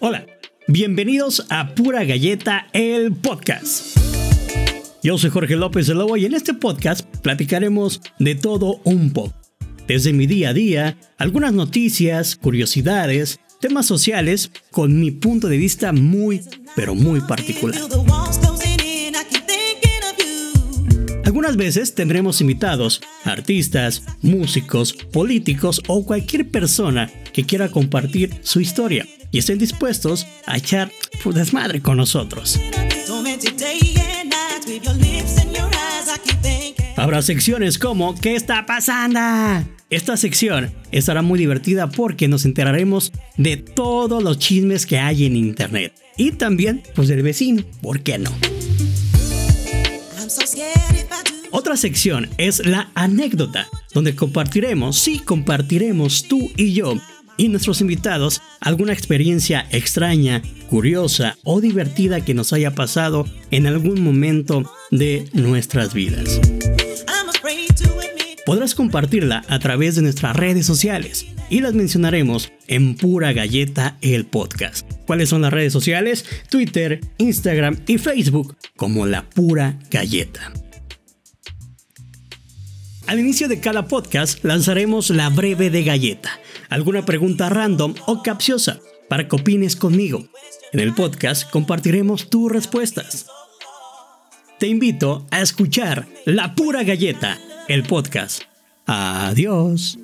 Hola, bienvenidos a Pura Galleta, el podcast. Yo soy Jorge López de Lobo y en este podcast platicaremos de todo un poco. Desde mi día a día, algunas noticias, curiosidades, temas sociales con mi punto de vista muy, pero muy particular. Algunas veces tendremos invitados, artistas, músicos, políticos o cualquier persona que quiera compartir su historia y estén dispuestos a echar por desmadre con nosotros. Habrá secciones como ¿Qué está pasando? Esta sección estará muy divertida porque nos enteraremos de todos los chismes que hay en internet y también pues del vecino, ¿por qué no? Otra sección es la anécdota, donde compartiremos, sí, compartiremos tú y yo y nuestros invitados alguna experiencia extraña, curiosa o divertida que nos haya pasado en algún momento de nuestras vidas. Podrás compartirla a través de nuestras redes sociales y las mencionaremos en Pura Galleta el podcast. ¿Cuáles son las redes sociales? Twitter, Instagram y Facebook como La Pura Galleta. Al inicio de cada podcast lanzaremos la breve de galleta, alguna pregunta random o capciosa para que opines conmigo. En el podcast compartiremos tus respuestas. Te invito a escuchar La Pura Galleta, el podcast. Adiós.